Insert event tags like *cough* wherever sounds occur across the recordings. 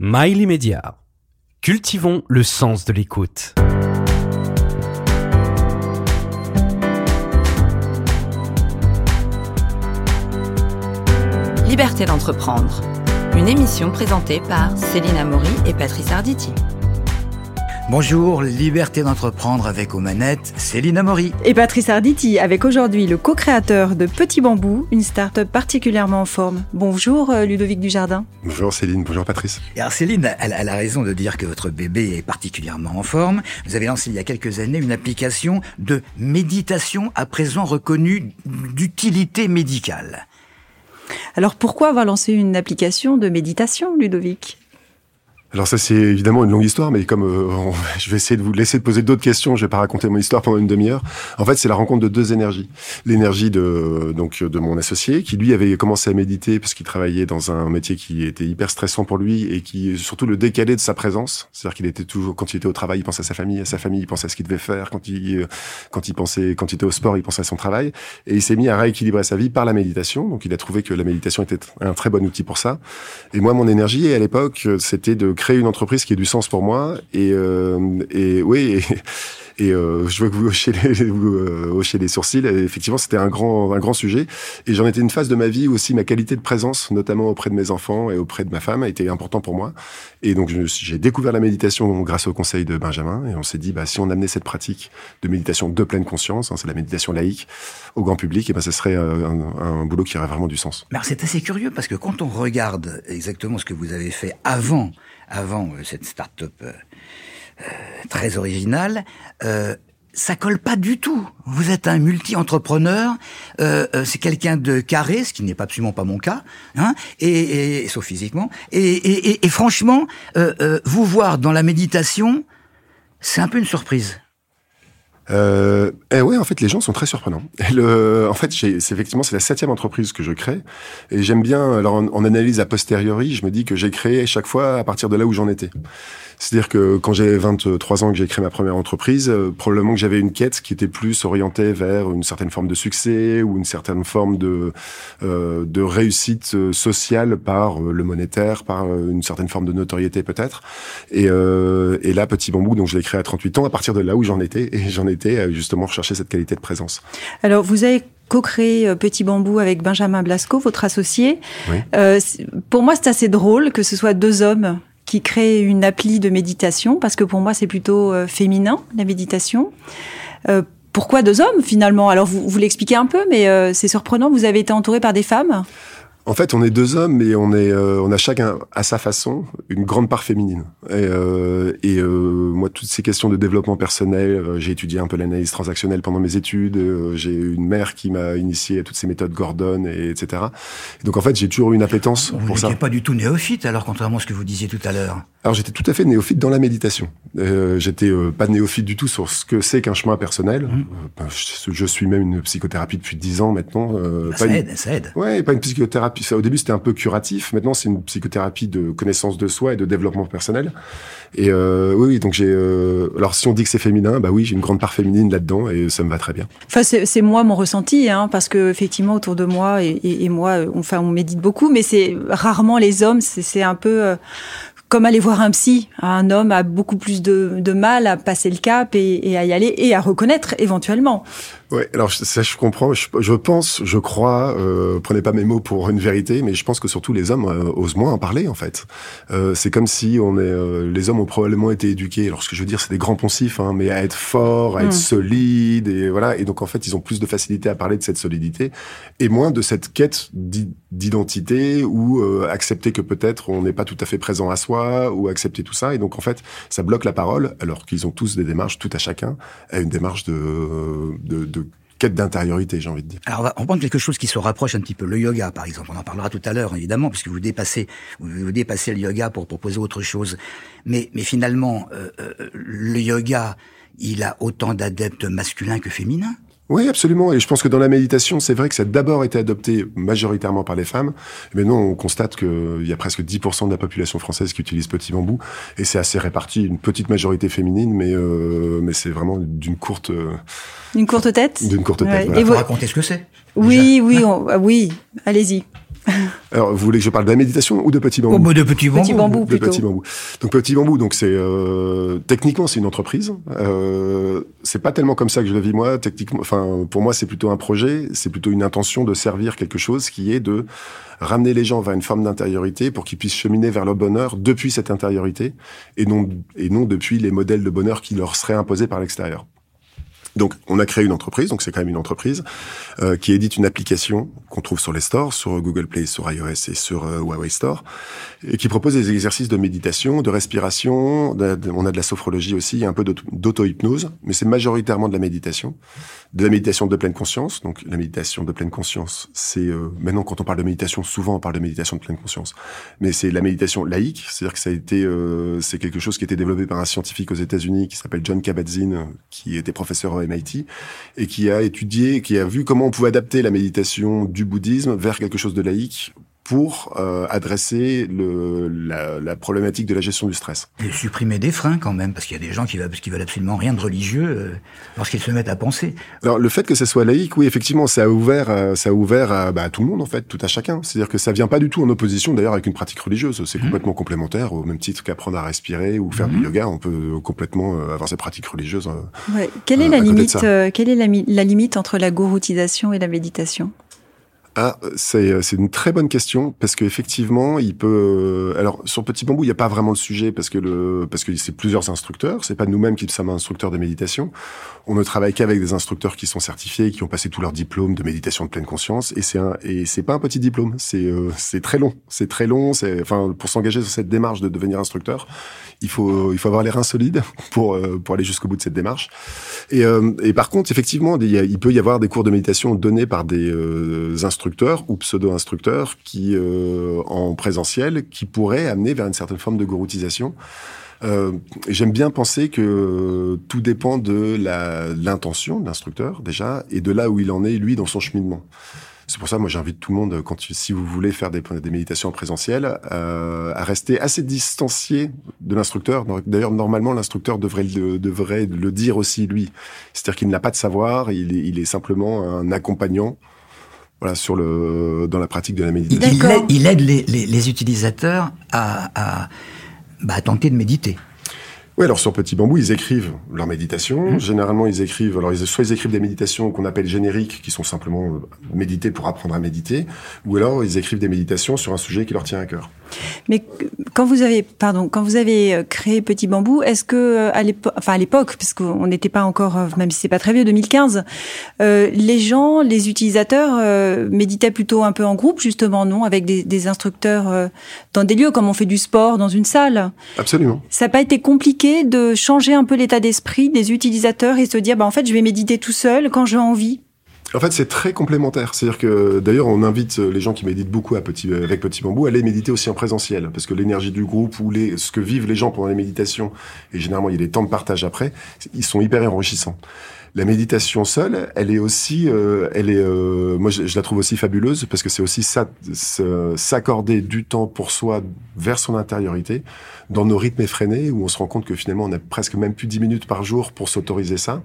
Mail immédiat. Cultivons le sens de l'écoute. Liberté d'entreprendre. Une émission présentée par Céline Amaury et Patrice Arditi. Bonjour, liberté d'entreprendre avec aux manettes Céline Amaury. Et Patrice Arditi avec aujourd'hui le co-créateur de Petit Bambou, une start-up particulièrement en forme. Bonjour euh, Ludovic Dujardin. Bonjour Céline, bonjour Patrice. Et alors Céline, elle, elle, a raison de dire que votre bébé est particulièrement en forme. Vous avez lancé il y a quelques années une application de méditation à présent reconnue d'utilité médicale. Alors pourquoi avoir lancé une application de méditation, Ludovic? Alors ça c'est évidemment une longue histoire, mais comme euh, *laughs* je vais essayer de vous laisser de poser d'autres questions, je vais pas raconter mon histoire pendant une demi-heure. En fait, c'est la rencontre de deux énergies. L'énergie de donc de mon associé, qui lui avait commencé à méditer parce qu'il travaillait dans un métier qui était hyper stressant pour lui et qui surtout le décalait de sa présence. C'est-à-dire qu'il était toujours quand il était au travail, il pensait à sa famille, à sa famille, il pensait à ce qu'il devait faire. Quand il quand il pensait quand il était au sport, il pensait à son travail. Et il s'est mis à rééquilibrer sa vie par la méditation. Donc il a trouvé que la méditation était un très bon outil pour ça. Et moi, mon énergie à l'époque, c'était de créer une entreprise qui ait du sens pour moi. Et, euh, et oui, et, *laughs* euh, je vois que vous hochez les, *laughs* vous, euh, hochez les sourcils. Effectivement, c'était un grand, un grand sujet. Et j'en étais une phase de ma vie où aussi ma qualité de présence, notamment auprès de mes enfants et auprès de ma femme, a été important pour moi. Et donc, j'ai découvert la méditation grâce au conseil de Benjamin. Et on s'est dit, bah, si on amenait cette pratique de méditation de pleine conscience, hein, c'est la méditation laïque, au grand public, et ben, ce serait un, un, boulot qui aurait vraiment du sens. Mais c'est assez curieux parce que quand on regarde exactement ce que vous avez fait avant avant euh, cette start-up euh, euh, très originale, euh, ça colle pas du tout. Vous êtes un multi-entrepreneur, euh, c'est quelqu'un de carré, ce qui n'est absolument pas mon cas, hein, et, et sauf physiquement. Et, et, franchement, euh, vous voir dans la méditation, c'est un peu une surprise. Euh, et ouais, en fait, les gens sont très surprenants. *laughs* Et le, en fait, c'est effectivement c'est la septième entreprise que je crée, et j'aime bien. Alors, en, en, analyse a posteriori, je me dis que j'ai créé chaque fois à partir de là où j'en étais. C'est-à-dire que quand j'avais 23 ans que j'ai créé ma première entreprise, euh, probablement que j'avais une quête qui était plus orientée vers une certaine forme de succès ou une certaine forme de euh, de réussite euh, sociale par euh, le monétaire, par une certaine forme de notoriété peut-être. Et, et là, Petit Bambou, donc je l'ai créé à 38 ans, à partir de là où j'en étais, et j'en étais à justement rechercher cette qualité de présence. Alors, vous avez co-créé Petit Bambou avec Benjamin Blasco, votre associé. Oui. Euh, pour moi, c'est assez drôle que ce soit deux hommes qui créent une appli de méditation, parce que pour moi, c'est plutôt euh, féminin, la méditation. Euh, pourquoi deux hommes, finalement? Alors, vous, vous l'expliquez un peu, mais euh, c'est surprenant, vous avez été entouré par des femmes? En fait, on est deux hommes, mais on est, euh, on a chacun à sa façon une grande part féminine. Et, euh, et euh, moi, toutes ces questions de développement personnel, euh, j'ai étudié un peu l'analyse transactionnelle pendant mes études. Euh, j'ai une mère qui m'a initié à toutes ces méthodes Gordon, et etc. Et donc, en fait, j'ai toujours eu une appétence vous pour ça. Vous pas du tout néophyte, alors contrairement à ce que vous disiez tout à l'heure. Alors, j'étais tout à fait néophyte dans la méditation. j'étais pas néophyte du tout sur ce que c'est qu'un chemin personnel. Mmh. Je, je, suis même une psychothérapie depuis dix ans maintenant. Bah, ça une... aide, ça aide. Ouais, pas une psychothérapie au début, c'était un peu curatif. Maintenant, c'est une psychothérapie de connaissance de soi et de développement personnel. Et euh, oui, donc j'ai. Euh, alors, si on dit que c'est féminin, bah oui, j'ai une grande part féminine là-dedans et ça me va très bien. Enfin, c'est moi mon ressenti, hein, parce que effectivement, autour de moi et, et, et moi, on, enfin, on médite beaucoup, mais c'est rarement les hommes. C'est un peu. Comme aller voir un psy. Un homme a beaucoup plus de, mal à passer le cap et, à y aller et à reconnaître éventuellement. Ouais, alors ça je comprends. Je, je pense, je crois. Euh, prenez pas mes mots pour une vérité, mais je pense que surtout les hommes euh, osent moins en parler en fait. Euh, c'est comme si on est, euh, les hommes ont probablement été éduqués. Alors ce que je veux dire, c'est des grands poncifs, hein, mais à être fort, à être mmh. solide et voilà. Et donc en fait, ils ont plus de facilité à parler de cette solidité et moins de cette quête d'identité ou euh, accepter que peut-être on n'est pas tout à fait présent à soi ou accepter tout ça. Et donc en fait, ça bloque la parole, alors qu'ils ont tous des démarches, tout à chacun, à une démarche de, de, de quête d'intériorité, j'ai envie de dire. Alors, on va reprendre quelque chose qui se rapproche un petit peu. Le yoga, par exemple. On en parlera tout à l'heure, évidemment, puisque vous dépassez, vous dépassez le yoga pour proposer autre chose. Mais, mais finalement, euh, euh, le yoga, il a autant d'adeptes masculins que féminins. Oui, absolument. Et je pense que dans la méditation, c'est vrai que ça a d'abord été adopté majoritairement par les femmes. Mais non, on constate qu'il y a presque 10% de la population française qui utilise Petit Bambou. Et c'est assez réparti, une petite majorité féminine, mais, euh, mais c'est vraiment d'une courte... Euh, d'une courte tête? D'une courte tête, ouais. voilà. Et vous raconter ce que c'est Oui, oui, on, oui. Allez-y. *laughs* Alors, vous voulez que je parle de la méditation ou de Petit Bambou Oh, bah, de Petit Bambou. Petit bambou de plutôt. Petit Bambou. Donc Petit Bambou, donc c'est euh, techniquement c'est une entreprise. Euh, c'est pas tellement comme ça que je le vis moi. Techniquement, enfin pour moi c'est plutôt un projet, c'est plutôt une intention de servir quelque chose qui est de ramener les gens vers une forme d'intériorité pour qu'ils puissent cheminer vers le bonheur depuis cette intériorité et non et non depuis les modèles de bonheur qui leur seraient imposés par l'extérieur. Donc, on a créé une entreprise, donc c'est quand même une entreprise euh, qui édite une application qu'on trouve sur les stores, sur Google Play, sur iOS et sur euh, Huawei Store, et qui propose des exercices de méditation, de respiration. on a de la sophrologie aussi, un peu d'auto- d'auto-hypnose, mais c'est majoritairement de la méditation, de la méditation de pleine conscience. Donc, la méditation de pleine conscience, c'est euh, maintenant quand on parle de méditation, souvent on parle de méditation de pleine conscience, mais c'est la méditation laïque, c'est-à-dire que ça a été, euh, c'est quelque chose qui a été développé par un scientifique aux États-Unis qui s'appelle John Kabat-Zinn, qui était professeur Et qui a étudié, qui a vu comment on pouvait adapter la méditation du bouddhisme vers quelque chose de laïque pour euh, adresser le, la, la problématique de la gestion du stress. Et supprimer des freins quand même, parce qu'il y a des gens qui veulent, qui veulent absolument rien de religieux euh, lorsqu'ils se mettent à penser. Alors le fait que ça soit laïque, oui, effectivement, ça a ouvert, euh, ça a ouvert à, bah, à tout le monde en fait, tout à chacun. C'est-à-dire que ça vient pas du tout en opposition d'ailleurs avec une pratique religieuse. C'est complètement complémentaire, au même titre qu'apprendre à respirer ou faire du yoga, on peut complètement euh, avoir ses pratiques religieuses. euh, Ouais. Quelle est Euh, la limite euh, Quelle est la limite entre la gouroutisation et la méditation? Ah, c'est c'est une très bonne question parce que effectivement, il peut. euh, Alors sur Petit Bambou, il n'y a pas vraiment le sujet parce que le parce que c'est plusieurs instructeurs. C'est pas nous-mêmes qui sommes instructeurs de méditation. On ne travaille qu'avec des instructeurs qui sont certifiés, qui ont passé tout leur diplôme de méditation de pleine conscience. Et c'est un et c'est pas un petit diplôme. C'est euh, c'est très long. C'est très long. C'est enfin pour s'engager sur cette démarche de devenir instructeur, il faut il faut avoir les reins solides *laughs* pour euh, pour aller jusqu'au bout de cette démarche. Et, euh, et par contre, effectivement, il, il peut y avoir des cours de méditation donnés par des euh, ou pseudo-instructeurs qui, euh, en présentiel, qui pourraient amener vers une certaine forme de gouroutisation. Euh, J'aime bien penser que tout dépend de l'intention de l'instructeur déjà et de là où il en est lui dans son cheminement. C'est pour ça, moi, j'invite tout le monde, quand si vous voulez faire des, méditations en présentiel, euh, à rester assez distancié de l'instructeur. D'ailleurs, normalement, l'instructeur devrait le, dire aussi lui. C'est-à-dire qu'il n'a pas de savoir, il est simplement un accompagnant, voilà, sur le, dans la pratique de la méditation. il aide, il aide les, les- les utilisateurs à, à, bah, à tenter de méditer. Oui, alors sur Petit Bambou, ils écrivent leur méditation. Généralement, ils écrivent, alors ils, soit ils écrivent des méditations qu'on appelle génériques, qui sont simplement euh, méditer pour apprendre à méditer, ou alors ils écrivent des méditations sur un sujet qui leur tient à cœur. Mais quand vous avez, pardon, quand vous avez euh, créé Petit Bambou, est-ce que euh, à l'époque, enfin à l'époque, parce qu'on n'était pas encore, euh, même si c'est pas très vieux, 2015, euh, les gens, les utilisateurs euh, méditaient plutôt un peu en groupe, justement, non, avec des, des instructeurs euh, dans des lieux comme on fait du sport dans une salle. Absolument. Ça n'a pas été compliqué de changer un peu l'état d'esprit des utilisateurs et se dire, bah en fait, je vais méditer tout seul quand j'ai envie. En fait, c'est très complémentaire. C'est-à-dire que, d'ailleurs, on invite euh, les gens qui méditent beaucoup à petit, euh, avec Petit Bambou à aller méditer aussi en présentiel. Parce que l'énergie du groupe ou ce que vivent les gens pendant les méditations, et généralement, il y a des temps de partage après, ils sont hyper enrichissants. La méditation seule, elle est aussi, euh, elle est, euh, moi, je, la trouve aussi fabuleuse parce que c'est aussi s'accorder du temps pour soi vers son intériorité dans nos rythmes effrénés où on se rend compte que finalement, on a presque même plus 10 minutes par jour pour s'autoriser ça.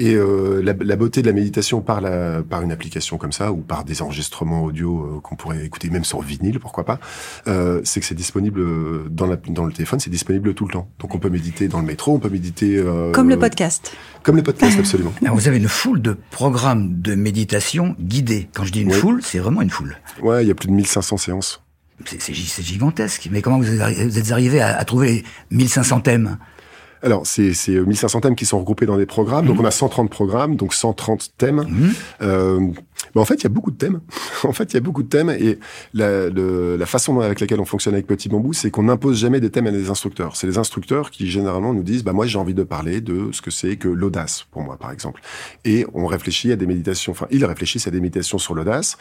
Et euh, la, la beauté de la méditation par, la, par une application comme ça, ou par des enregistrements audio euh, qu'on pourrait écouter même sur vinyle, pourquoi pas, euh, c'est que c'est disponible euh, dans, la, dans le téléphone, c'est disponible tout le temps. Donc on peut méditer dans le métro, on peut méditer... euh, Comme le podcast. Comme les podcasts, absolument. Alors, *laughs* vous avez une foule de programmes de méditation guidés. Quand je dis une Oui. foule, c'est vraiment une foule. Ouais, il y a plus de 1500 séances. C'est c'est gi- c'est gigantesque. Mais comment vous êtes arri- vous êtes arrivé à, à trouver les 1500 thèmes? Alors, c'est c'est, euh, 1500 thèmes qui sont regroupés dans des programmes. Donc, on a 130 programmes, donc 130 thèmes. Mhm. Euh, mais en fait, il y a beaucoup de thèmes. *laughs* en fait, il y a beaucoup de thèmes. Et la, le- la façon avec laquelle on fonctionne avec Petit Bambou, c'est qu'on n'impose jamais des thèmes à des instructeurs. C'est les instructeurs qui, généralement, nous disent, bah, moi, j'ai envie de parler de ce que c'est que l'audace, pour moi, par exemple. Et on réfléchit à des méditations, enfin, ils réfléchissent à des méditations sur l'audace.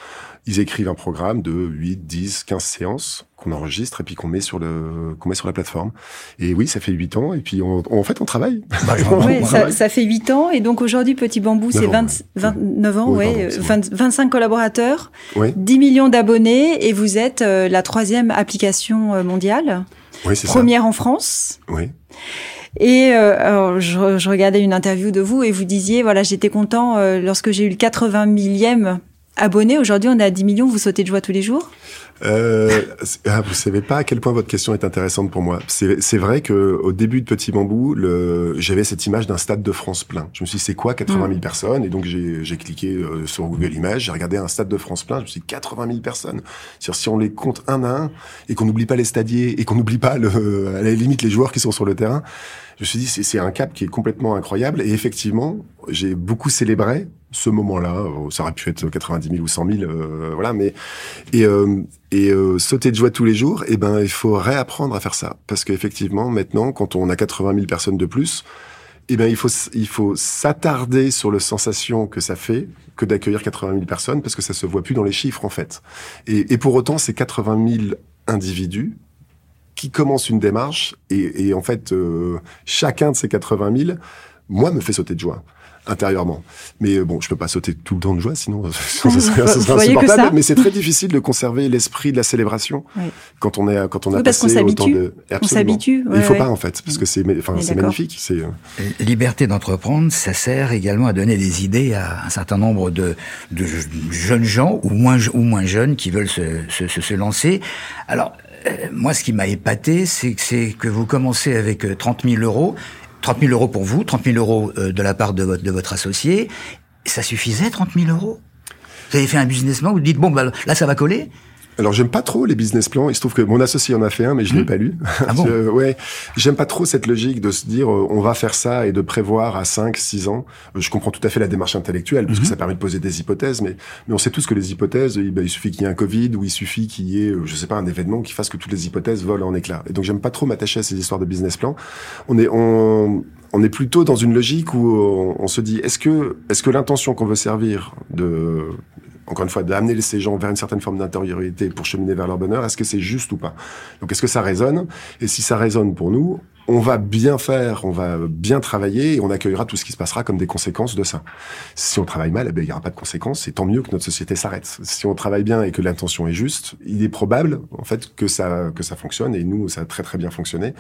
Ils écrivent un programme de 8, 10, 15 séances qu'on enregistre et puis qu'on met sur le, qu'on met sur la plateforme. Et oui, ça fait 8 ans. Et puis, on, en fait, on travaille. Bah, *laughs* Ouais, On ça, travaille. ça fait 8 ans et donc aujourd'hui Petit Bambou c'est 9 ans, 20 ouais. 29 ans, Oui, ouais, pardon, euh, c'est 20 25 collaborateurs, Oui, 10 millions d'abonnés et vous êtes euh, la troisième application euh, mondiale, oui, c'est ça. première en France. Oui. Et euh, alors, je, je regardais une interview de vous et vous disiez voilà j'étais content euh, lorsque j'ai eu le 80 millième abonnés. Aujourd'hui, on est à 10 millions. Vous sautez de joie tous les jours? Euh, ah, vous savez pas à quel point votre question est intéressante pour moi. C'est vrai que au début de Petit Bambou, j'avais cette image d'un stade de France plein. Je me suis dit, c'est quoi 80 000 mm. personnes? Et donc j'ai cliqué euh, sur Google Images, j'ai regardé un stade de France plein. Je me suis dit, 80 000 personnes. Si on les compte un à un et qu'on n'oublie pas les stadiers et qu'on n'oublie pas le, à la limite les joueurs qui sont sur le terrain, je me suis dit, c'est un cap qui est complètement incroyable. Et effectivement, j'ai beaucoup célébré ce moment-là. Euh, ça aurait pu être 90 000 ou 100 000, euh, voilà. Mais et, euh, et euh, sauter de joie tous les jours, eh ben il faut réapprendre à faire ça parce qu'effectivement maintenant, quand on a 80 000 personnes de plus, eh ben il faut il faut s'attarder sur le sensation que ça fait que d'accueillir 80 000 personnes parce que ça se voit plus dans les chiffres en fait. Et, et pour autant, ces 80 000 individus qui commence une démarche et, et en fait, euh, chacun de ces 80 000, moi, me fait sauter de joie intérieurement. Mais euh, bon, je peux pas sauter tout le temps de joie, sinon *laughs* ça serait, *laughs* insupportable. Mais c'est très difficile de conserver l'esprit de la célébration quand on est quand on a passé autant de. On s'habitue. il faut pas en fait, parce que c'est enfin c'est magnifique. C'est euh, liberté d'entreprendre, ça sert également à donner des idées à un certain nombre de, de jeunes gens ou moins ou moins jeunes qui veulent se, se, se lancer. Alors euh, moi, ce qui m'a épaté, c'est que, que vous commencez avec 30 euh, 000 euros. 30 000 euros pour vous, 30 000 euros euh, de la part de votre, de votre associé. Ça suffisait, 30 000 euros? Vous avez fait un business plan, vous dites, bon, bah, là, ça va coller alors j'aime pas trop les business plans. Il se trouve que mon associé en a fait un, mais je l'ai mmh. pas lu. Ah bon *laughs* ouais, j'aime pas trop cette logique de se dire euh, on va faire ça et de prévoir à 5, 6 ans. Euh, je comprends tout à fait la démarche intellectuelle parce que mmh. ça permet de poser des hypothèses, mais mais on sait tous que les hypothèses, il, il suffit qu'il y ait un Covid ou il suffit qu'il y ait, euh, je sais pas, un événement qui fasse que toutes les hypothèses volent en éclats. Et donc j'aime pas trop m'attacher à ces histoires de business plan. On est on on est plutôt dans une logique où on, se dit est-ce que est-ce que l'intention qu'on veut servir de encore une fois, d'amener ces gens vers une certaine forme d'intériorité pour cheminer vers leur bonheur, est-ce que c'est juste ou pas? Donc, est-ce que ça résonne? Et si ça résonne pour nous, on va bien faire, on va bien travailler et on accueillera tout ce qui se passera comme des conséquences de ça. Si on travaille mal, eh ben, il n'y aura pas de conséquences et tant mieux que notre société s'arrête. Si on travaille bien et que l'intention est juste, il est probable, en fait, que ça, que ça fonctionne et nous, ça a très très bien fonctionné.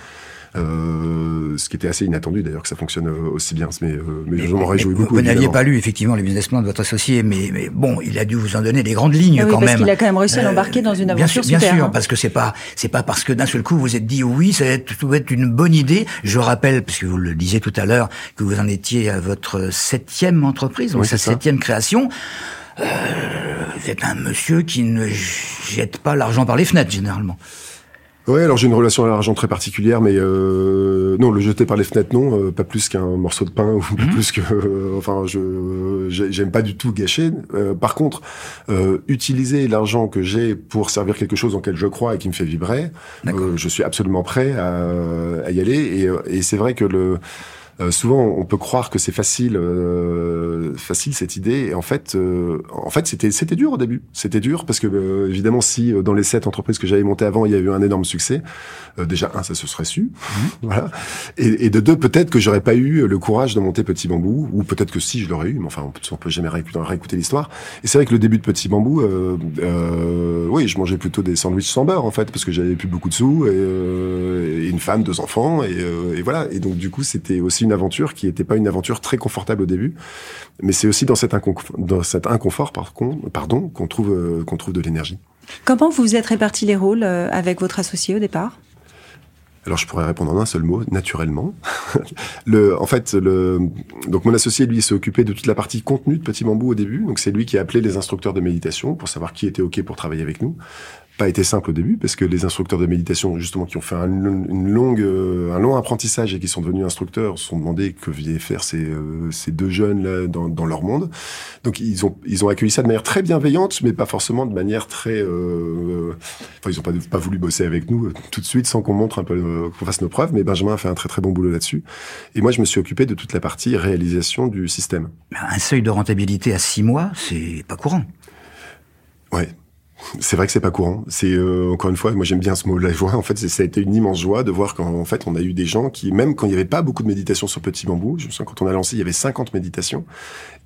Euh, ce qui était assez inattendu d'ailleurs que ça fonctionne euh, aussi bien, mais, euh, mais, je m'en réjouis beaucoup. Vous n'aviez pas lu effectivement les business plans de votre associé, mais, mais bon, il a dû vous en donner les grandes lignes ah quand parce même. Il a quand même réussi à l'embarquer dans une aventure bien sûr, Bien sûr, hein. parce que c'est pas c'est pas parce que d'un seul coup vous êtes dit oui, ça va être, ça va être une bonne idée. Je rappelle, puisque vous le disiez tout à l'heure, que vous en étiez à votre septième entreprise, donc sa septième création. Euh, vous êtes un monsieur qui ne jette pas l'argent par les fenêtres généralement. Ouais, alors j'ai une relation à l'argent très particulière, mais euh, non, le jeter par les fenêtres, non, euh, pas plus qu'un morceau de pain *laughs* ou mhm. plus que, euh, enfin, je j'aime pas du tout gâcher. Euh, par contre, utiliser l'argent que j'ai pour servir quelque chose en lequel je crois et qui me fait vibrer, je suis absolument prêt à, à y aller. Et, et c'est vrai que le euh, souvent, on peut croire que c'est facile, euh, facile cette idée. Et en fait, euh, en fait, c'était c'était dur au début. C'était dur parce que évidemment, si dans les sept entreprises que j'avais montées avant, il y a eu un énorme succès, déjà un, ça se serait su, mhm. voilà. Et, et, de deux, peut-être que j'aurais pas eu le courage de monter Petit Bambou, ou peut-être que si je l'aurais eu, mais enfin, on peut, jamais réécouter, réécouter l'histoire. Et c'est vrai que le début de Petit Bambou, oui, je mangeais plutôt des sandwichs sans beurre en fait, parce que j'avais plus beaucoup de sous et, et une femme, deux enfants, et, et voilà. Et donc du coup, c'était aussi une aventure qui n'était pas une aventure très confortable au début, mais c'est aussi dans cet, inconfort, dans cet inconfort par contre, pardon, qu'on trouve, euh, qu'on trouve de l'énergie. Comment vous vous êtes répartis les rôles euh, avec votre associé au départ? Alors je pourrais répondre en un seul mot, naturellement. *laughs* le, en fait, donc mon associé lui s'est occupé de toute la partie contenu de Petit Bambou au début. Donc c'est lui qui a appelé les instructeurs de méditation pour savoir qui était ok pour travailler avec nous pas été simple au début parce que les instructeurs de méditation justement qui ont fait un, une longue euh, un long apprentissage et qui sont devenus instructeurs se sont demandé que venaient faire ces, euh, ces deux jeunes là dans, dans, leur monde. Donc ils ont ils ont accueilli ça de manière très bienveillante mais pas forcément de manière très euh, enfin ils ont pas pas voulu bosser avec nous tout de suite sans qu'on montre un peu qu'on fasse nos preuves mais Benjamin a fait un très très bon boulot là-dessus. Et moi je me suis occupé de toute la partie réalisation du système. Un seuil de rentabilité à six mois c'est pas courant. Ouais c'est vrai que c'est pas courant. C'est euh, encore une fois, moi j'aime bien ce mot la joie. En fait, ça a été une immense joie de voir qu'en fait on a eu des gens qui, même quand il n'y avait pas beaucoup de méditation sur Petit Bambou, je me souviens quand on a lancé, il y avait 50 méditations,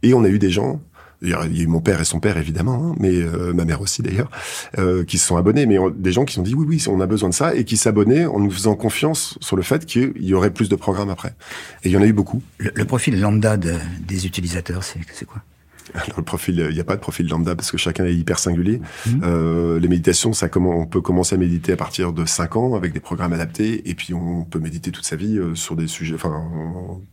et on a eu des gens. Il y a eu mon père et son père évidemment, hein, mais euh, ma mère aussi d'ailleurs, euh, qui se sont abonnés. Mais des gens qui ont dit oui, oui, on a besoin de ça et qui s'abonnaient en nous faisant confiance sur le fait qu'il y aurait plus de programmes après. Et il y en a eu beaucoup. Le, profil lambda des utilisateurs, c'est quoi? Alors, le profil, il n'y a pas de profil lambda parce que chacun est hyper singulier. Mhm. Euh, les méditations, ça comment on peut commencer à méditer à partir de 5 ans avec des programmes adaptés et puis on peut méditer toute sa vie euh, sur des sujets. Enfin,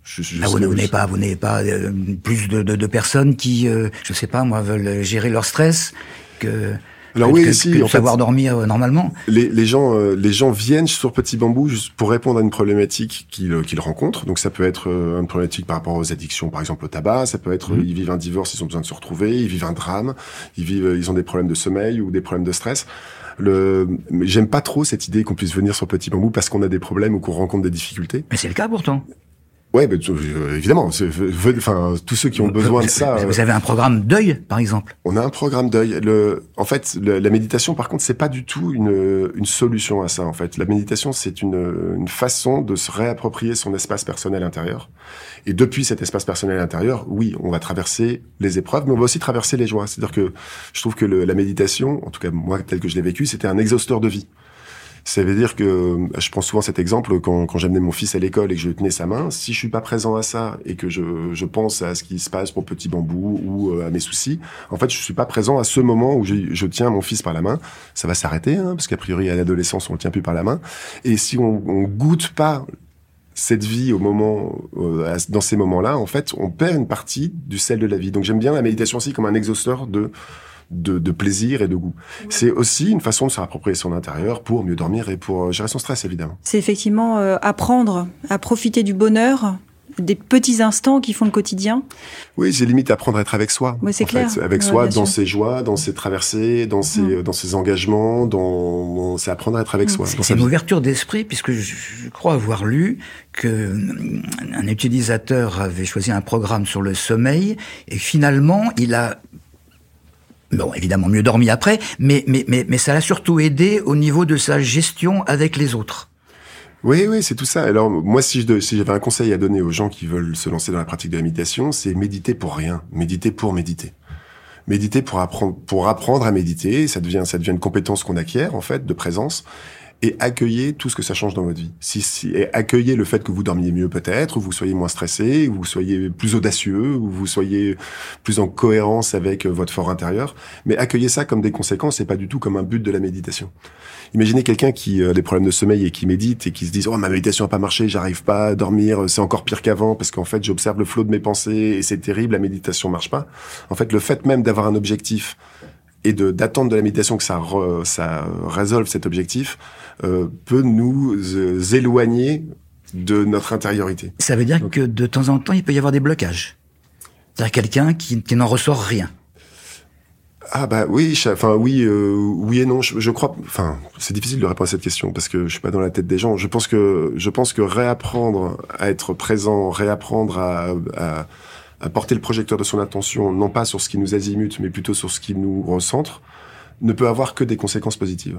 je, je- Ah, vous n'avez pas, vous n'avez pas euh, plus de, de, de personnes qui, euh, je sais pas, moi, veulent gérer leur stress que. Alors oui, que- si, que en fait- savoir dormir euh, normalement. les, les gens, euh, les gens viennent sur Petit Bambou juste pour répondre à une problématique qu'ils euh, qu'ils rencontrent. Donc ça peut être euh, une problématique par rapport aux addictions, par exemple au tabac. Ça peut être Mhm. ils vivent un divorce, ils ont besoin de se retrouver. Ils vivent un drame. Ils vivent, ils ont des problèmes de sommeil ou des problèmes de stress. Le, j'aime pas trop cette idée qu'on puisse venir sur Petit Bambou parce qu'on a des problèmes ou qu'on rencontre des difficultés. Mais c'est le cas pourtant. Ouais, euh, évidemment. ve- Enfin, tous ceux qui ont besoin de ça. euh, Vous avez un programme deuil, par exemple? On a un programme deuil. Le, en fait, le- la méditation, par contre, c'est pas du tout une, une solution à ça. En fait, la méditation, c'est une, une façon de se réapproprier son espace personnel intérieur. Et depuis cet espace personnel intérieur, oui, on va traverser les épreuves, mais on va aussi traverser les joies. C'est-à-dire que je trouve que le- la méditation, en tout cas moi, tel que je l'ai vécu, c'était un exhausteur de vie. Ça veut dire que je prends souvent cet exemple quand, quand j'amenais mon fils à l'école et que je tenais sa main. Si je suis pas présent à ça et que je, je pense à ce qui se passe pour Petit Bambou ou euh, à mes soucis, en fait, je suis pas présent à ce moment où je, je tiens mon fils par la main. Ça va s'arrêter, hein, parce qu'a priori à l'adolescence on le tient plus par la main. Et si on, on goûte pas cette vie au moment, euh, dans ces moments-là, en fait, on perd une partie du sel de la vie. Donc j'aime bien la méditation aussi comme un exhausteur de de, de plaisir et de goût. C'est aussi une façon de se rapproprier son intérieur pour mieux dormir et pour euh, gérer son stress, évidemment. C'est effectivement euh, apprendre à profiter du bonheur, des petits instants qui font le quotidien. Oui, c'est limite apprendre à être avec soi. Ouais, c'est clair. fait. avec Ouais, soi, dans sûr. ses joies, dans ses traversées, dans ses, euh, dans ses engagements, dans, c'est apprendre à être avec soi. C'est une vie. ouverture d'esprit, puisque je, je crois avoir lu que hum, un utilisateur avait choisi un programme sur le sommeil et finalement il a Bon, évidemment, mieux dormi après, mais, mais, mais, mais ça l'a surtout aidé au niveau de sa gestion avec les autres. Oui, oui, c'est tout ça. Alors, moi, si je si j'avais un conseil à donner aux gens qui veulent se lancer dans la pratique de la méditation, c'est méditer pour rien. Méditer pour méditer. Méditer pour apprendre, pour apprendre à méditer. Ça devient, ça devient une compétence qu'on acquiert, en fait, de présence. Et accueillez tout ce que ça change dans votre vie. Si, si, et accueillez le fait que vous dormiez mieux peut-être, ou vous soyez moins stressé, ou vous soyez plus audacieux, ou vous soyez plus en cohérence avec euh, votre fort intérieur. Mais accueillez ça comme des conséquences et pas du tout comme un but de la méditation. Imaginez quelqu'un qui a des problèmes de sommeil et qui médite et qui se dit oh ma méditation a pas marché, j'arrive pas à dormir, c'est encore pire qu'avant parce qu'en fait j'observe le flot de mes pensées et c'est terrible, la méditation marche pas. En fait, le fait même d'avoir un objectif et d'attendre de la méditation que ça re- ça résolve cet objectif euh, peut nous euh, éloigner de notre intériorité. Ça veut dire que de temps en temps, il peut y avoir des blocages. C'est-à-dire quelqu'un qui, qui n'en ressort rien. Ah bah oui, enfin oui, euh, oui et non. Je, je crois, enfin c'est difficile de répondre à cette question parce que je suis pas dans la tête des gens. Je pense que je pense que réapprendre à être présent, réapprendre à, à, à porter le projecteur de son attention, non pas sur ce qui nous azimute, mais plutôt sur ce qui nous recentre, ne peut avoir que des conséquences positives.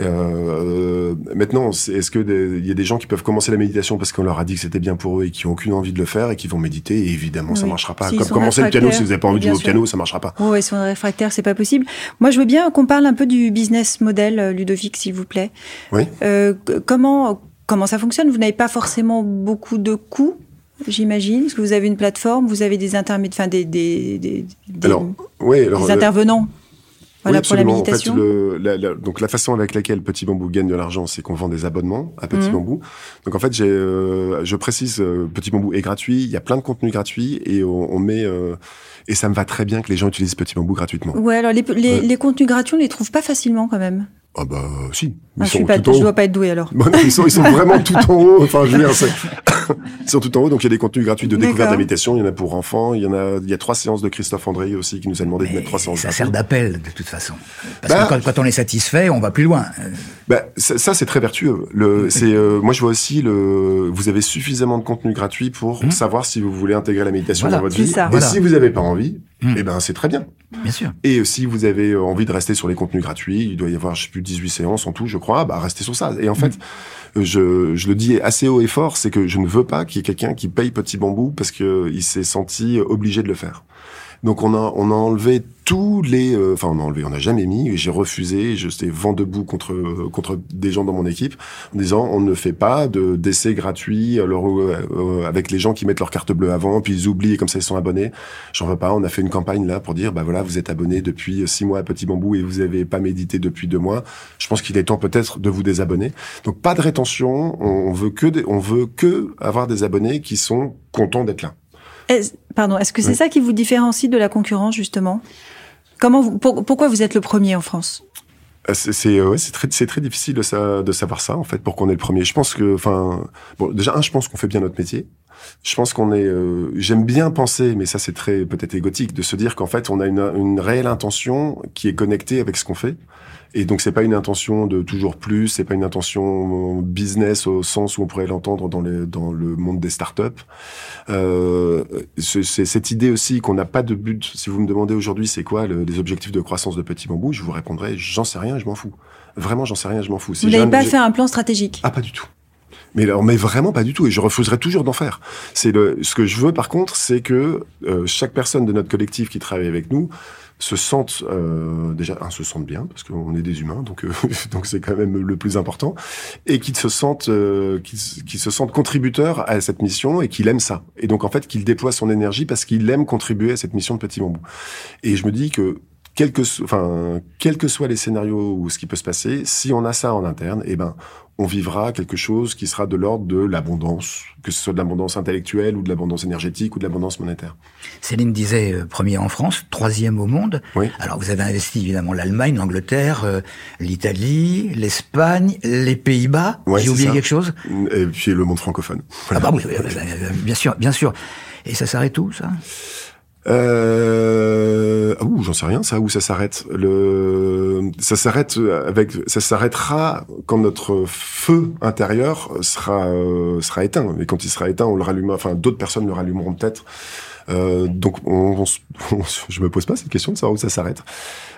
Euh, maintenant, c'est- est-ce que il y a des gens qui peuvent commencer la méditation parce qu'on leur a dit que c'était bien pour eux et qui ont aucune envie de le faire et qui vont méditer et évidemment ça Oui. marchera pas. Comme commencer le piano si vous n'avez pas envie de jouer au piano, ça marchera pas. Ouais, si on est réfractaire, c'est pas possible. Moi, je veux bien qu'on parle un peu du business model, euh, Ludovic, s'il vous plaît. Oui. Euh, comment, comment ça fonctionne? Vous n'avez pas forcément beaucoup de coûts, j'imagine, parce que vous avez une plateforme, vous avez des intermédiaires, enfin des, des, des, des- Alors, oui, alors, des euh, intervenants. Voilà oui, pour la absolument. méditation. En fait, le, la, la- donc la façon avec laquelle Petit Bambou gagne de l'argent, c'est qu'on vend des abonnements à Petit Mhm. Bambou. Donc en fait, j'ai, euh, je précise, euh, Petit Bambou est gratuit. Il y a plein de contenus gratuits et on, on met euh, et ça me va très bien que les gens utilisent Petit Bambou gratuitement. Ouais, alors les, les, les contenus gratuits, on les trouve pas facilement quand même. Ah bah si, ils Ah, je sont suis pas, tout en je haut. dois pas être doué alors. *laughs* Non, ils, sont, ils sont vraiment *laughs* tout en haut. Enfin, je veux dire, c'est- *coughs* ils sont tout en haut. Donc, il y a des contenus gratuits de découverte de la D'accord. méditation. Il y en a pour enfants. Il y en a, il y a trois séances de Christophe André aussi qui nous a demandé de mettre trois séances ça sert d'appel, de toute façon. Parce Bah- que quand, quand on est satisfait, on va plus loin. Bah, ça, ça, c'est très vertueux. Le, c'est, euh, moi, je vois aussi le. Vous avez suffisamment de contenu gratuit pour Mhm. savoir si vous voulez intégrer la méditation Voilà, dans votre c'est vie. ça. Et Voilà. si vous n'avez pas envie, Mhm. eh ben, c'est très bien. Bien sûr. Et si vous avez euh, envie de rester sur les contenus gratuits, il doit y avoir, je sais plus, 18 séances en tout, je crois, bah, restez sur ça. Et en fait, euh, je, je le dis assez haut et fort, c'est que je ne veux pas qu'il y ait quelqu'un qui paye Petit Bambou parce que il s'est senti obligé de le faire. Donc on a on a enlevé tous les, euh, enfin on a enlevé, on n'a jamais mis. J'ai refusé, j'étais vent debout contre contre des gens dans mon équipe en disant on ne fait pas de d'essais gratuits alors, euh, avec les gens qui mettent leur carte bleue avant puis ils oublient comme ça ils sont abonnés. J'en veux pas. On a fait une campagne là pour dire bah voilà vous êtes abonné depuis six mois à Petit Bambou et vous avez pas médité depuis deux mois. Je pense qu'il est temps peut-être de vous désabonner. Donc pas de rétention. On veut que on veut que avoir des abonnés qui sont contents d'être là. Pardon, est-ce que c'est ça qui vous différencie de la concurrence justement? Comment vous, pourquoi vous êtes le premier en France? Euh, c'est ouais, c'est très c'est très difficile de, ça, de savoir ça en fait pour qu'on est le premier. Je pense que enfin bon déjà un je pense qu'on fait bien notre métier. Je pense qu'on est euh, j'aime bien penser mais ça c'est très peut-être égotique de se dire qu'en fait on a une, une réelle intention qui est connectée avec ce qu'on fait et donc c'est pas une intention de toujours plus, c'est pas une intention business au sens où on pourrait l'entendre dans, les, dans le monde des startups. Euh, c'est cette idée aussi qu'on n'a pas de but. Si vous me demandez aujourd'hui c'est quoi le, les objectifs de croissance de Petit Bambou, je vous répondrai j'en sais rien, je m'en fous. Vraiment j'en sais rien, je m'en fous. vous n'avez pas fait un plan stratégique Ah pas du tout. Mais, alors, mais vraiment pas du tout, et je refuserai toujours d'en faire. C'est le, ce que je veux par contre, c'est que euh, chaque personne de notre collectif qui travaille avec nous se sentent euh, déjà un se sentent bien parce qu'on est des humains donc euh, *laughs* donc c'est quand même le plus important et qu'ils se sentent euh, qu'ils se sentent contributeurs à cette mission et qu'il aime ça. Et donc en fait qu'il déploie son énergie parce qu'il aime contribuer à cette mission de petit bambou. Et je me dis que quel que, enfin, quels que soient les scénarios ou ce qui peut se passer, si on a ça en interne, eh ben, on vivra quelque chose qui sera de l'ordre de l'abondance, que ce soit de l'abondance intellectuelle ou de l'abondance énergétique ou de l'abondance monétaire. Céline disait euh, premier en France, troisième au monde. Oui. Alors vous avez investi évidemment l'Allemagne, l'Angleterre, euh, l'Italie, l'Espagne, les Pays-Bas. J'ai oublié quelque chose? Et puis le monde francophone. Ah bah oui, bien sûr, bien sûr. Et ça s'arrête où ça? Euh, ouh, j'en sais rien, ça où ça s'arrête. Le, ça s'arrête avec, ça s'arrêtera quand notre feu intérieur sera euh, sera éteint. Mais quand il sera éteint, on le rallumera. Enfin, d'autres personnes le rallumeront peut-être. Euh, donc, on, on, *laughs* je me pose pas cette question de savoir où ça s'arrête.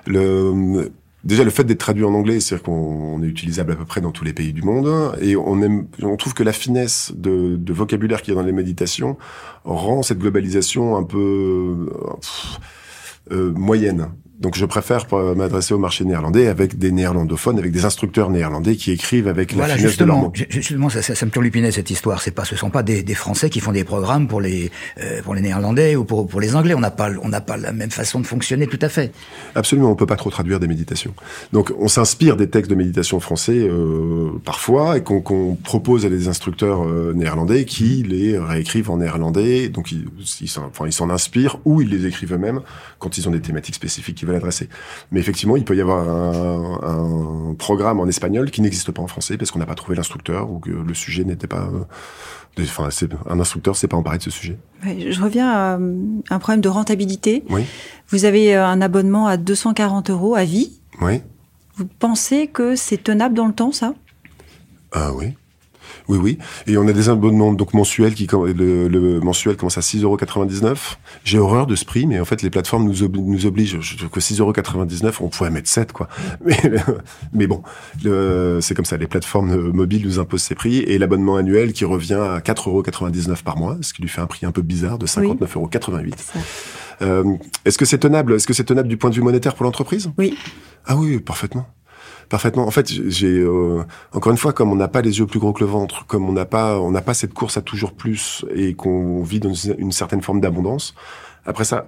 Le Déjà, le fait d'être traduit en anglais, c'est-à-dire qu'on est utilisable à peu près dans tous les pays du monde, et on trouve que la finesse de, de vocabulaire qu'il y a dans les méditations rend cette globalisation un peu euh, euh moyenne. Donc je préfère m'adresser au marché néerlandais avec des néerlandophones, avec des instructeurs néerlandais qui écrivent avec la finesse justement, de leur Justement, ça, ça, ça me turlupinait cette histoire. C'est pas, ce sont pas des, des, Français qui font des programmes pour les euh, pour les Néerlandais ou pour pour les Anglais. On n'a pas on n'a pas la même façon de fonctionner tout à fait. Absolument, on peut pas trop traduire des méditations. Donc on s'inspire des textes de méditation français euh, parfois et qu'on propose à des instructeurs euh, néerlandais qui les réécrivent en néerlandais. Donc ils s'en enfin, ils s'en inspirent ou ils les écrivent eux-mêmes quand ils ont des thématiques spécifiques l'adresser. Mais effectivement, il peut y avoir un, programme en espagnol qui n'existe pas en français parce qu'on n'a pas trouvé l'instructeur ou que le sujet n'était pas. Euh, enfin, un instructeur ne sait pas emparer de ce sujet. je reviens à euh, un problème de rentabilité. Oui. Vous avez euh, un abonnement à 240 euros à vie. Oui. Vous pensez que c'est tenable dans le temps, ça? Ah oui. Oui, oui. Et on a des abonnements donc mensuels qui le, le mensuel commence à 6,99€. J'ai horreur de ce prix, mais en fait les plateformes nous, nous obligent. Je trouve que 6,99€, on pourrait mettre 7 quoi. *laughs* Mais, mais bon, c'est comme ça. Les plateformes mobiles nous imposent ces prix et l'abonnement annuel qui revient à 4,99€ par mois, ce qui lui fait un prix un peu bizarre de 59,88€. Euh, Est-ce que c'est tenable Est-ce que c'est tenable du point de vue monétaire pour l'entreprise? Oui. Ah oui, parfaitement parfaitement. En fait, j'ai euh, encore une fois, comme on n'a pas les yeux plus gros que le ventre, comme on n'a pas, on n'a pas cette course à toujours plus et qu'on vit dans une certaine forme d'abondance. Après ça,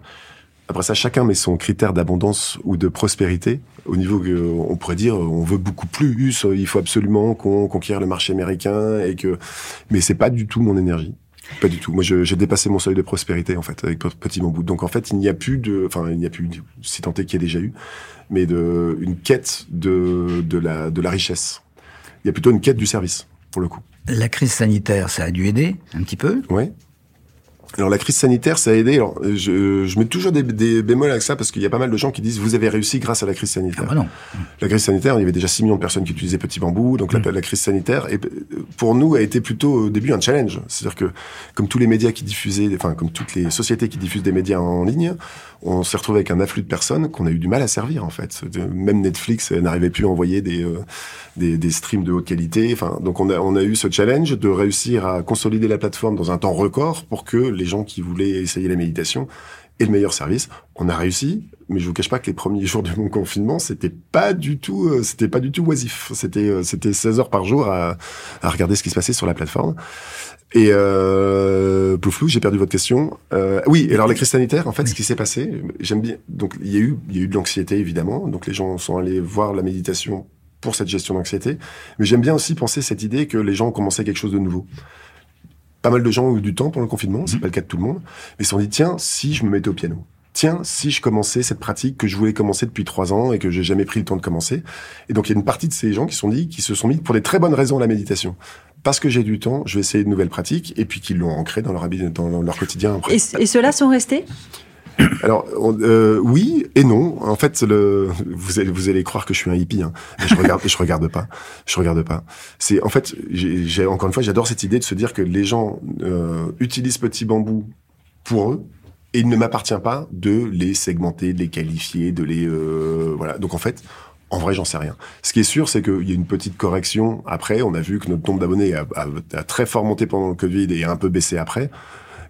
après ça, chacun met son critère d'abondance ou de prospérité au niveau que on pourrait dire on veut beaucoup plus, il faut absolument qu'on conquiert le marché américain et que, mais c'est pas du tout mon énergie. Pas du tout. Moi, j'ai dépassé mon seuil de prospérité en fait avec Petit Bambou. Donc en fait, il n'y a plus de, enfin, il n'y a plus, si tant est qu'il y a déjà eu, mais de une quête de de la de la richesse. Il y a plutôt une quête du service pour le coup. La crise sanitaire, ça a dû aider un petit peu. Oui. Alors la crise sanitaire, ça a aidé. Alors, je, je mets toujours des, des, bémols avec ça parce qu'il y a pas mal de gens qui disent vous avez réussi grâce à la crise sanitaire. Ah bah non. La crise sanitaire, il y avait déjà 6 millions de personnes qui utilisaient Petit Bambou, donc la, mm. la, crise sanitaire, et pour nous, a été plutôt au début un challenge. C'est-à-dire que comme tous les médias qui diffusaient, enfin comme toutes les sociétés qui diffusent des médias en ligne, on s'est retrouvé avec un afflux de personnes qu'on a eu du mal à servir en fait. Même Netflix n'arrivait plus à envoyer des, euh, des, des, streams de haute qualité. Enfin, donc on a, on a eu ce challenge de réussir à consolider la plateforme dans un temps record pour que les gens qui voulaient essayer la méditation et le meilleur service. On a réussi, mais je vous cache pas que les premiers *laughs* jours de mon confinement, c'était pas du tout, euh, c'était pas du tout oisif. C'était, euh, c'était 16 heures par jour à, regarder ce qui se passait sur la plateforme. Et euh, Plouflou, j'ai perdu votre question. Euh, oui, alors la crise sanitaire, en fait, ce qui s'est passé, j'aime bien. Donc il y a eu, il y a eu de l'anxiété évidemment. Donc les gens sont allés voir la méditation pour cette gestion d'anxiété. Mais j'aime bien aussi penser cette idée que les gens ont commencé quelque chose de nouveau pas mal de gens ont eu du temps pendant le confinement, c'est mmh. pas le cas de tout le monde, mais ils se sont dit tiens, si je me mettais au piano, tiens, si je commençais cette pratique que je voulais commencer depuis trois ans et que j'ai jamais pris le temps de commencer? Et donc il y a une partie de ces gens qui sont dit, qui se sont mis pour des très bonnes raisons à la méditation. Parce que j'ai du temps, je vais essayer de nouvelles pratiques et puis qu'ils l'ont ancré dans leur dans leur quotidien. Après. Et, et ceux-là sont restés? *coughs* alors euh, oui et non. En fait, le, vous allez vous allez croire que je suis un hippie. Hein. je regarde, je regarde pas. Je regarde pas. C'est en fait, j'ai encore une fois, j'adore cette idée de se dire que les gens euh, utilisent Petit Bambou pour eux et il ne m'appartient pas de les segmenter, de les qualifier, de les euh, voilà. Donc en fait, en vrai, j'en sais rien. Ce qui est sûr, c'est qu'il y a une petite correction. Après, on a vu que notre nombre d'abonnés a, a, très fort monté pendant le Covid et a un peu baissé après.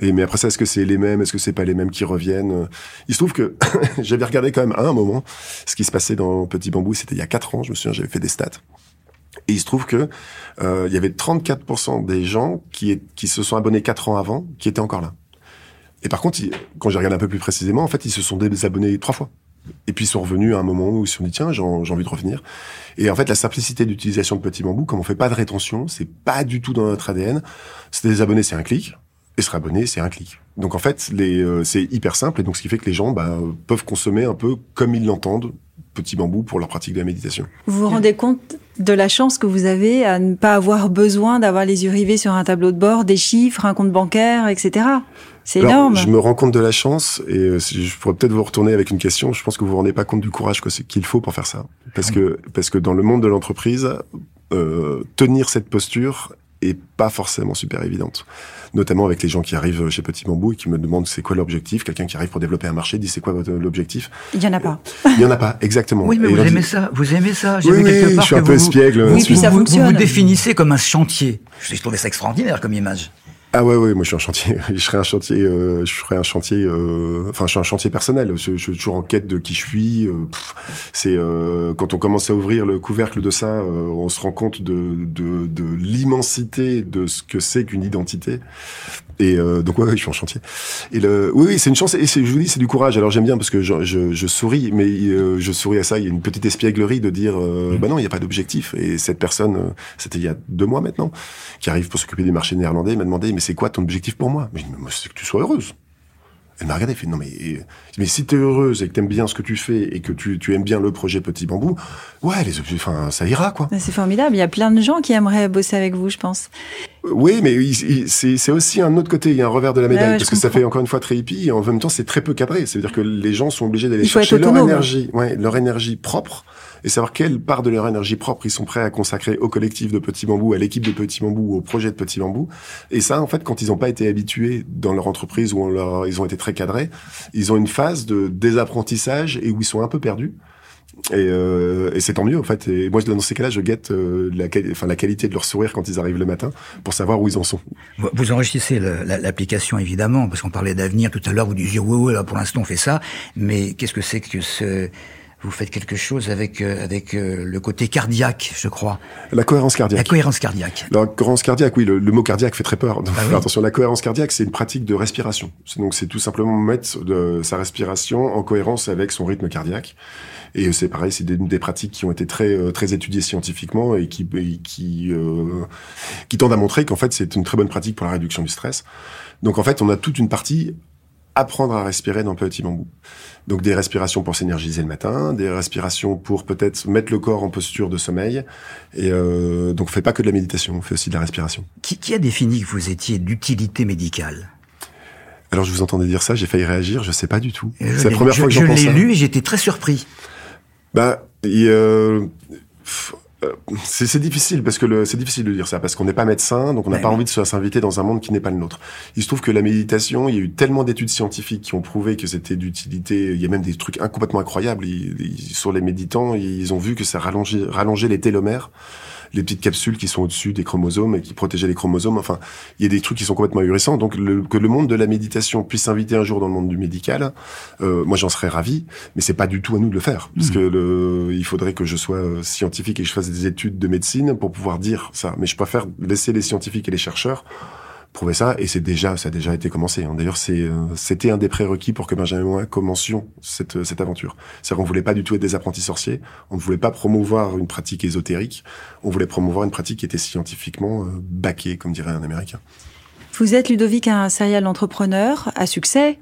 Et mais après ça, est-ce que c'est les mêmes Est-ce que c'est pas les mêmes qui reviennent? Il se trouve que *coughs* j'avais regardé quand même à un moment ce qui se passait dans Petit Bambou. C'était il y a quatre ans. Je me souviens, j'avais fait des stats. Et il se trouve que euh, il y avait 34% des gens qui, qui se sont abonnés quatre ans avant qui étaient encore là. Et par contre, quand j'ai regardé un peu plus précisément, en fait, ils se sont désabonnés trois fois. Et puis ils sont revenus à un moment où ils se sont dit tiens j'ai envie de revenir. Et en fait la simplicité d'utilisation de Petit Bambou, comme on fait pas de rétention, c'est pas du tout dans notre ADN. C'est des c'est un clic et se abonner, c'est un clic. Donc en fait, les, euh, c'est hyper simple et donc ce qui fait que les gens bah, peuvent consommer un peu comme ils l'entendent, petit bambou pour leur pratique de la méditation. Vous vous rendez compte de la chance que vous avez à ne pas avoir besoin d'avoir les yeux rivés sur un tableau de bord, des chiffres, un compte bancaire, etc. C'est énorme. Je me rends compte de la chance et euh, je pourrais peut-être vous retourner avec une question. Je pense que vous vous rendez pas compte du courage qu'il faut pour faire ça, parce que parce que dans le monde de l'entreprise, euh, tenir cette posture est pas forcément super évidente notamment avec les gens qui arrivent chez Petit Bambou et qui me demandent c'est quoi l'objectif. Quelqu'un qui arrive pour développer un marché dit c'est quoi l'objectif. Il y en a pas. Il y en a pas, exactement. Oui, mais vous aimez ça, vous aimez ça. Oui, oui, je suis un peu espiègle. Oui, puis ça vous, vous, vous définissez comme un chantier. Je trouvé ça extraordinaire comme image. Ah ouais, ouais, moi je suis un chantier. *laughs* Je serais un chantier, euh, je ferais un chantier. Euh, enfin, je suis un chantier personnel. Je, suis toujours en quête de qui je suis. Euh, c'est quand on commence à ouvrir le couvercle de ça, on se rend compte de, de l'immensité de ce que c'est qu'une identité. Et donc ouais, je suis en chantier. Et le, oui, oui, c'est une chance. Et je vous dis, c'est du courage. Alors j'aime bien parce que je, je, je souris, mais je souris à ça. Il y a une petite espièglerie de dire, mmh. bah non, il n'y a pas d'objectif. Et cette personne, c'était il y a deux mois maintenant, qui arrive pour s'occuper du marché néerlandais, m'a demandé c'est quoi ton objectif pour moi? Mais c'est que tu sois heureuse. Elle m'a regardé, elle fait non mais mais si t'es heureuse et que t'aimes bien ce que tu fais et que tu, tu aimes bien le projet Petit Bambou, ouais les enfin ça ira quoi. C'est formidable, il y a plein de gens qui aimeraient bosser avec vous, je pense. Oui, mais c'est aussi un autre côté, il y a un revers de la médaille parce que ça fait encore une fois très hippie et en même temps c'est très peu cadré, c'est-à-dire que les gens sont obligés d'aller chercher leur énergie, ouais, leur énergie propre et savoir quelle part de leur énergie propre ils sont prêts à consacrer au collectif de Petit Bambou, à l'équipe de Petit Bambou, au projet de Petit Bambou. Et ça, en fait, quand ils n'ont pas été habitués dans leur entreprise où ils ont été très cadrés, ils ont une phase de désapprentissage et où ils sont un peu perdus. Et, euh, et c'est tant mieux en fait. Et moi, dans ces cas-là, je guette euh, la, enfin, la qualité de leur sourire quand ils arrivent le matin pour savoir où ils en sont. Vous enrichissez l'application évidemment, parce qu'on parlait d'avenir tout à l'heure. Vous disiez oui, oui, là pour l'instant on fait ça, mais qu'est-ce que c'est que ce vous faites quelque chose avec euh, avec euh, le côté cardiaque, je crois. La cohérence cardiaque. La cohérence cardiaque. La cohérence cardiaque, oui, le, mot cardiaque fait très peur. Donc, ah Attention, la cohérence cardiaque, c'est une pratique de respiration. Donc c'est tout simplement mettre de, sa respiration en cohérence avec son rythme cardiaque. Et c'est pareil, c'est des, des, pratiques qui ont été très euh, très étudiées scientifiquement et qui qui qui tendent à montrer qu'en fait c'est une très bonne pratique pour la réduction du stress. Donc en fait, on a toute une partie apprendre à respirer dans Petit Bambou. Donc des respirations pour s'énergiser le matin, des respirations pour peut-être mettre le corps en posture de sommeil. Et euh, donc on fait pas que de la méditation, on fait aussi de la respiration. Qui, qui a défini que vous étiez d'utilité médicale? Alors je vous entendais dire ça, j'ai failli réagir, je sais pas du tout. C'est la première fois que j'en pense. Je l'ai lu et j'étais très surpris. Bah, euh, euh, c'est difficile parce que c'est difficile de dire ça parce qu'on n'est pas médecin, donc on n'a pas envie de s'inviter dans un monde qui n'est pas le nôtre. Il se trouve que la méditation, il y a eu tellement d'études scientifiques qui ont prouvé que c'était d'utilité. Il y a même des trucs complètement incroyables sur les méditants. Ils ont vu que ça rallongeait, rallongeait les télomères les petites capsules qui sont au-dessus des chromosomes et qui protégeaient les chromosomes. Enfin, il y a des trucs qui sont complètement ahurissants. Donc, le, que le monde de la méditation puisse s'inviter un jour dans le monde du médical, euh, moi, j'en serais ravi, mais c'est pas du tout à nous de le faire, parce mmh. que le, il faudrait que je sois euh, scientifique et que je fasse des études de médecine pour pouvoir dire ça. Mais je préfère laisser les scientifiques et les chercheurs prouver ça et c'est déjà ça a déjà été commencé hein. d'ailleurs c'est euh, c'était un des prérequis pour que Benjamin et moi commencions cette euh, cette aventure. C'est qu'on voulait pas du tout être des apprentis sorciers on ne voulait pas promouvoir une pratique ésotérique on voulait promouvoir une pratique qui était scientifiquement euh, baquée comme dirait un américain. Vous êtes Ludovic un serial entrepreneur à succès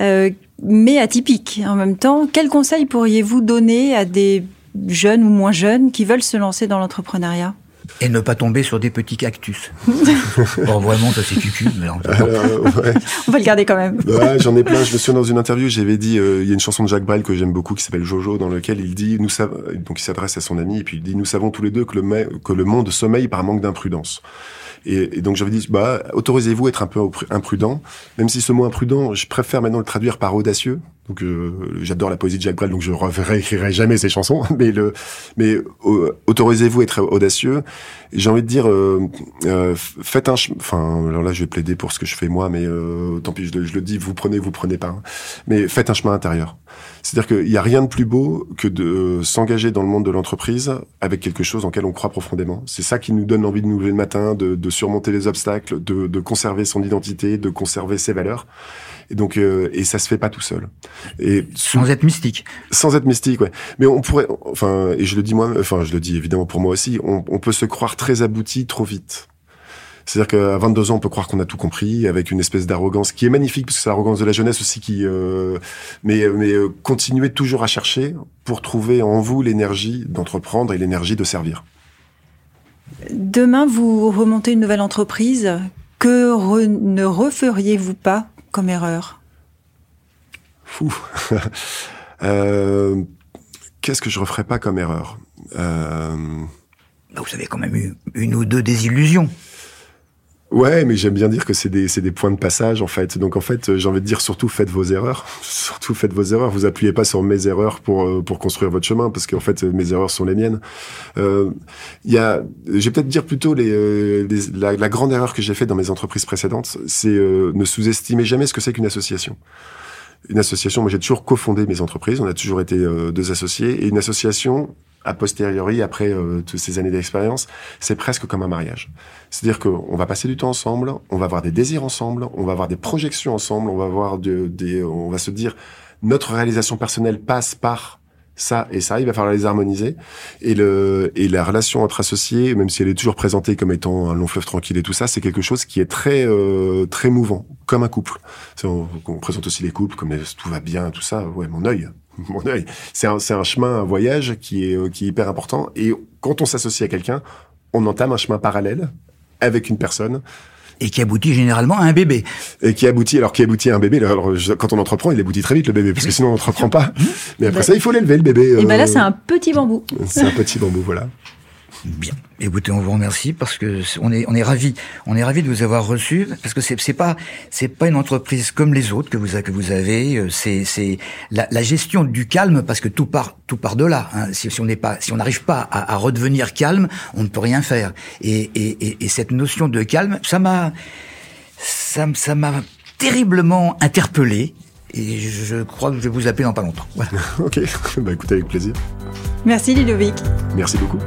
euh, mais atypique. En même temps quels conseils pourriez-vous donner à des jeunes ou moins jeunes qui veulent se lancer dans l'entrepreneuriat? Et ne pas tomber sur des petits cactus. *laughs* bon, vraiment, ça c'est cucu. Mais on... va le garder quand même. Ouais, J'en ai plein. Je me souviens dans une interview, j'avais dit, euh, il y a une chanson de Jacques Brel que j'aime beaucoup qui s'appelle Jojo, dans lequel il dit, nous savons, donc il s'adresse à son ami et puis il dit, nous savons tous les deux que le, que le monde sommeille par manque d'imprudence. Et, et, donc j'avais dit, bah, autorisez-vous à être un peu imprudent, même si ce mot imprudent, je préfère maintenant le traduire par audacieux. Donc euh, j'adore la poésie de Jacques Brel, donc je réécrirai jamais ses chansons. *laughs* Mais le, mais euh, autorisez-vous à être audacieux. J'ai envie de dire, euh, euh faites un, enfin, alors là je vais plaider pour ce que je fais moi, mais tant pis, je, le dis, vous prenez, vous prenez pas. Hein. Mais faites un chemin intérieur. C'est-à-dire qu'il n'y a rien de plus beau que de s'engager dans le monde de l'entreprise avec quelque chose en lequel on croit profondément. C'est ça qui nous donne envie de nous lever le matin, de, de surmonter les obstacles, de, de conserver son identité, de conserver ses valeurs. Et donc, euh, et ça se fait pas tout seul. Et sans être mystique. Sans être mystique, ouais. Mais on pourrait, enfin, et je le dis moi, enfin, je le dis évidemment pour moi aussi, on, on peut se croire très abouti trop vite. C'est-à-dire qu'à 22 ans, on peut croire qu'on a tout compris, avec une espèce d'arrogance qui est magnifique, parce que c'est l'arrogance de la jeunesse aussi qui... Euh, mais mais euh, continuez toujours à chercher pour trouver en vous l'énergie d'entreprendre et l'énergie de servir. Demain, vous remontez une nouvelle entreprise. Que ne referiez-vous pas comme erreur Fou. *laughs* euh, Qu'est-ce que je referais pas comme erreur? Euh... Bah, vous avez quand même eu une ou deux désillusions. Ouais, mais j'aime bien dire que c'est des, des points de passage en fait. Donc en fait, j'ai envie de dire surtout faites vos erreurs. *laughs* surtout faites vos erreurs. Vous appuyez pas sur mes erreurs pour euh, pour construire votre chemin parce qu'en fait mes erreurs sont les miennes. Euh, il y a, je vais peut-être dire plutôt les, euh, les la, la, grande erreur que j'ai faite dans mes entreprises précédentes, c'est ne sous-estimer jamais ce que c'est qu'une association une association, moi j'ai toujours cofondé mes entreprises, on a toujours été deux associés, et une association, a posteriori, après euh, toutes ces années d'expérience, c'est presque comme un mariage. C'est-à-dire qu'on va passer du temps ensemble, on va avoir des désirs ensemble, on va avoir des projections ensemble, on va avoir des, on va se dire notre réalisation personnelle passe par ça et ça, il va falloir les harmoniser. Et le et la relation entre associés, même si elle est toujours présentée comme étant un long fleuve tranquille et tout ça, c'est quelque chose qui est très euh, très mouvant, comme un couple. On, on, présente aussi les couples comme tout va bien, tout ça. Ouais, mon œil, mon œil. C'est un, un chemin, un voyage qui est, qui est hyper important. Et quand on s'associe à quelqu'un, on entame un chemin parallèle avec une personne. Et qui aboutit généralement à un bébé. Et qui aboutit, alors qui aboutit à un bébé, alors quand on entreprend, il aboutit très vite le bébé, parce que sinon on n'entreprend pas. Mais après bah, ça, il faut l'élever le bébé. Et ben là, c'est un petit bambou. C'est un petit bambou, voilà. Bien. Écoutez, on vous remercie parce que on est on est ravi, on est ravi de vous avoir reçu parce que c'est c'est pas c'est pas une entreprise comme les autres que vous que vous avez. Euh, c'est c'est la, la, gestion du calme parce que tout part tout part de là. Hein. Si, si, on n'est pas si on n'arrive pas à, à, redevenir calme, on ne peut rien faire. Et et, et, cette notion de calme, ça m'a ça ça m'a terriblement interpellé. Et je crois que je vais vous appeler dans pas longtemps. Voilà. *laughs* ok, bah écoutez avec plaisir. Merci Ludovic. Merci beaucoup.